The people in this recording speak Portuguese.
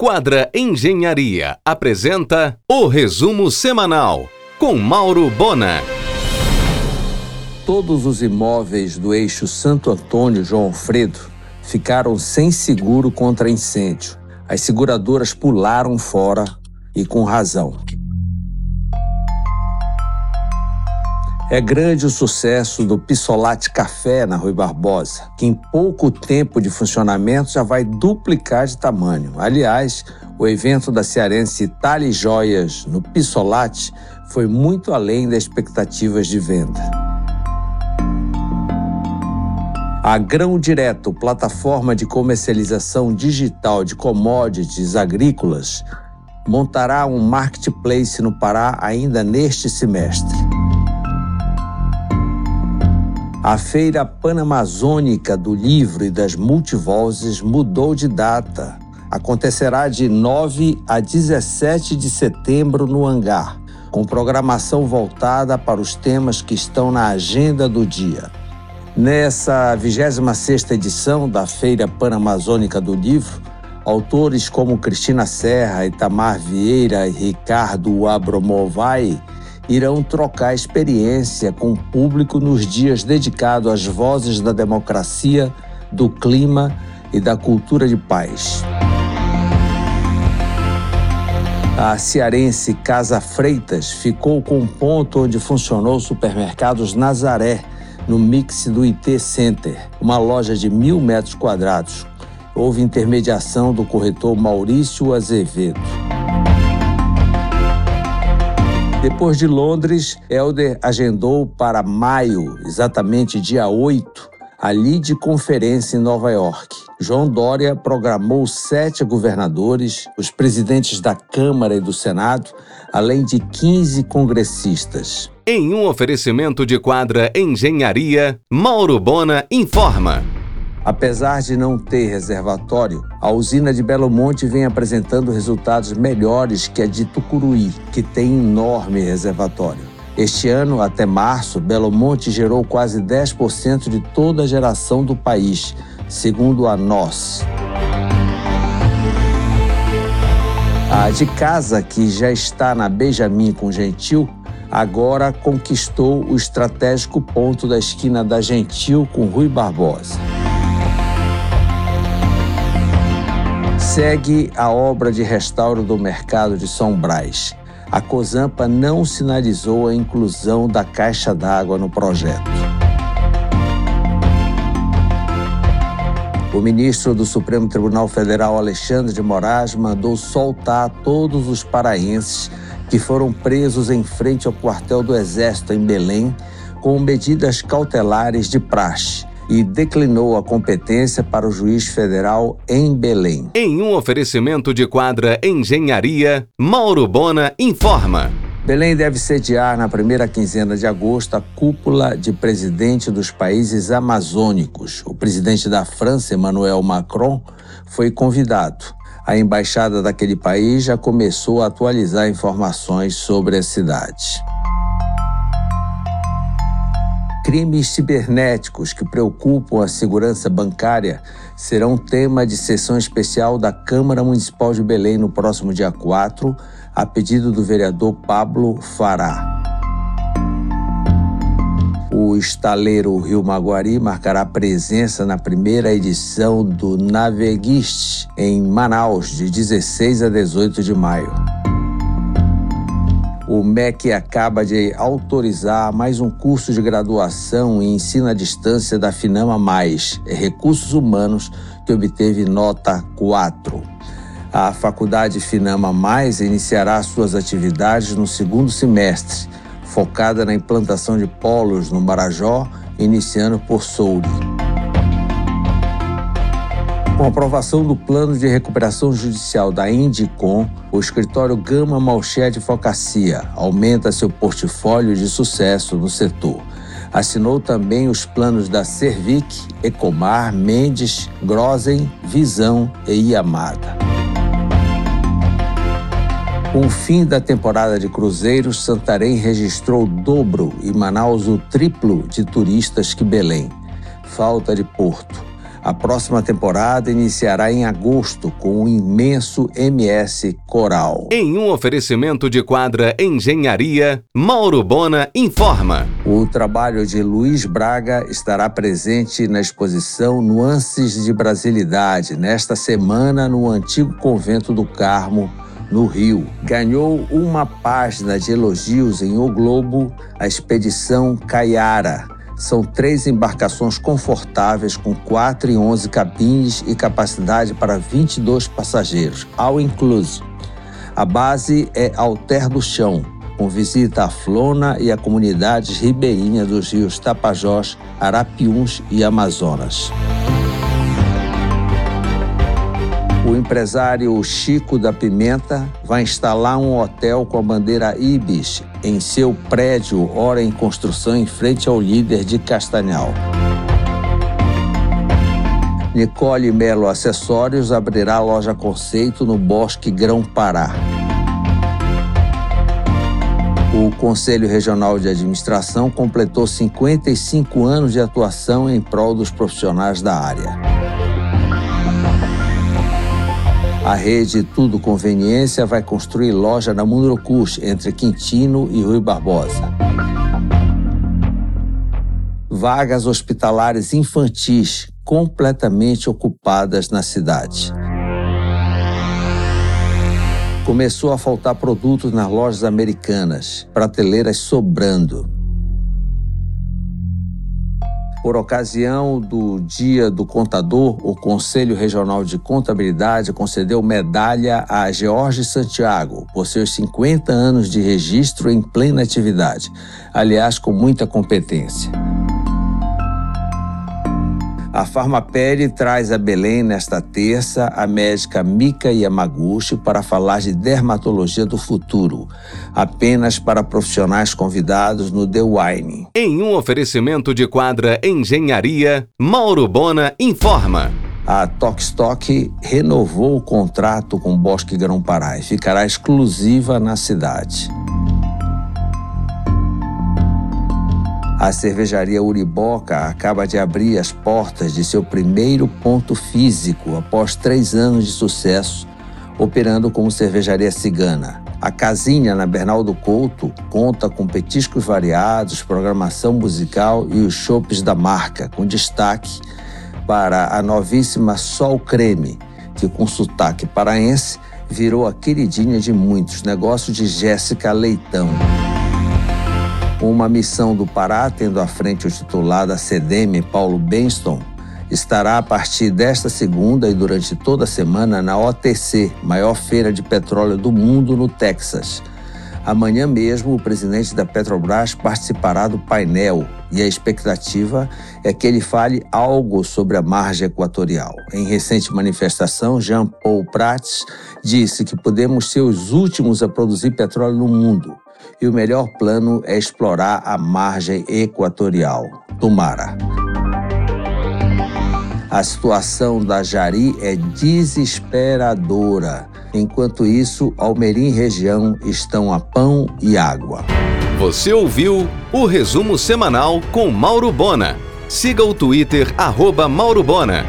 Quadra Engenharia apresenta o resumo semanal com Mauro Bona. Todos os imóveis do eixo Santo Antônio João Alfredo ficaram sem seguro contra incêndio. As seguradoras pularam fora e com razão. É grande o sucesso do Pissolate Café na Rui Barbosa, que em pouco tempo de funcionamento já vai duplicar de tamanho. Aliás, o evento da cearense Itália Joias no Pissolate foi muito além das expectativas de venda. A Grão Direto, plataforma de comercialização digital de commodities agrícolas, montará um marketplace no Pará ainda neste semestre. A Feira Panamazônica do Livro e das Multivozes mudou de data. Acontecerá de 9 a 17 de setembro no hangar, com programação voltada para os temas que estão na agenda do dia. Nessa 26ª edição da Feira Panamazônica do Livro, autores como Cristina Serra, Itamar Vieira e Ricardo Abromovai irão trocar experiência com o público nos dias dedicados às vozes da democracia, do clima e da cultura de paz. A cearense Casa Freitas ficou com um ponto onde funcionou o supermercados Nazaré, no mix do IT Center, uma loja de mil metros quadrados. Houve intermediação do corretor Maurício Azevedo. Depois de Londres, Helder agendou para maio, exatamente dia 8, a LIDE Conferência em Nova York. João Dória programou sete governadores, os presidentes da Câmara e do Senado, além de 15 congressistas. Em um oferecimento de quadra Engenharia, Mauro Bona informa. Apesar de não ter reservatório, a usina de Belo Monte vem apresentando resultados melhores que a de Tucuruí, que tem enorme reservatório. Este ano, até março, Belo Monte gerou quase 10% de toda a geração do país, segundo a NOS. A de casa, que já está na Benjamin com Gentil, agora conquistou o estratégico ponto da esquina da Gentil com Rui Barbosa. Segue a obra de restauro do mercado de São Brás. A Cozampa não sinalizou a inclusão da caixa d'água no projeto. O ministro do Supremo Tribunal Federal, Alexandre de Moraes, mandou soltar todos os paraenses que foram presos em frente ao quartel do Exército em Belém com medidas cautelares de praxe e declinou a competência para o juiz federal em Belém. Em um oferecimento de quadra Engenharia, Mauro Bona informa. Belém deve sediar na primeira quinzena de agosto a cúpula de presidente dos países amazônicos. O presidente da França, Emmanuel Macron, foi convidado. A embaixada daquele país já começou a atualizar informações sobre a cidade crimes cibernéticos que preocupam a segurança bancária serão tema de sessão especial da Câmara Municipal de Belém no próximo dia 4, a pedido do vereador Pablo Fará. O estaleiro Rio Maguari marcará presença na primeira edição do Naveguiste em Manaus, de 16 a 18 de maio. O MEC acaba de autorizar mais um curso de graduação em ensino à distância da Finama Mais, Recursos Humanos, que obteve nota 4. A Faculdade Finama Mais iniciará suas atividades no segundo semestre, focada na implantação de polos no Marajó, iniciando por Souri. Com a aprovação do plano de recuperação judicial da Indicom, o escritório Gama Malché Advocacia aumenta seu portfólio de sucesso no setor. Assinou também os planos da Servic, Ecomar, Mendes, Grosen, Visão e Yamada. Com o fim da temporada de cruzeiros, Santarém registrou o dobro e Manaus o triplo de turistas que Belém. Falta de porto. A próxima temporada iniciará em agosto com o imenso MS Coral. Em um oferecimento de quadra Engenharia, Mauro Bona informa. O trabalho de Luiz Braga estará presente na exposição Nuances de Brasilidade nesta semana no antigo convento do Carmo, no Rio. Ganhou uma página de elogios em O Globo a expedição Caiara são três embarcações confortáveis com 4 e 11 cabines e capacidade para 22 passageiros, all inclusive. A base é Alter do Chão, com visita à Flona e a comunidades ribeirinhas dos rios Tapajós, Arapiuns e Amazonas. O empresário Chico da Pimenta vai instalar um hotel com a bandeira Ibis em seu prédio, ora em construção, em frente ao líder de Castanhal. Nicole Melo Acessórios abrirá loja conceito no Bosque Grão Pará. O Conselho Regional de Administração completou 55 anos de atuação em prol dos profissionais da área. A rede Tudo Conveniência vai construir loja na Mundurucus, entre Quintino e Rui Barbosa. Vagas hospitalares infantis completamente ocupadas na cidade. Começou a faltar produtos nas lojas americanas, prateleiras sobrando. Por ocasião do Dia do Contador, o Conselho Regional de Contabilidade concedeu medalha a George Santiago por seus 50 anos de registro em plena atividade, aliás, com muita competência. A Farmapere traz a Belém nesta terça a médica Mika Yamaguchi para falar de dermatologia do futuro, apenas para profissionais convidados no The Wine. Em um oferecimento de quadra Engenharia, Mauro Bona informa. A Tokstok renovou o contrato com Bosque Grão-Pará e ficará exclusiva na cidade. A cervejaria Uriboca acaba de abrir as portas de seu primeiro ponto físico após três anos de sucesso, operando como cervejaria cigana. A casinha na Bernardo Couto conta com petiscos variados, programação musical e os chopes da marca, com destaque para a novíssima Sol Creme, que com sotaque paraense virou a queridinha de muitos, negócio de Jéssica Leitão. Uma missão do Pará, tendo à frente o titular da CDM, Paulo Benston, estará a partir desta segunda e durante toda a semana na OTC, maior feira de petróleo do mundo no Texas. Amanhã mesmo, o presidente da Petrobras participará do painel e a expectativa é que ele fale algo sobre a margem equatorial. Em recente manifestação, Jean Paul Prats disse que podemos ser os últimos a produzir petróleo no mundo e o melhor plano é explorar a margem equatorial. Tomara. A situação da Jari é desesperadora. Enquanto isso, Almerim e região estão a pão e água. Você ouviu o resumo semanal com Mauro Bona. Siga o Twitter, arroba Mauro Bona.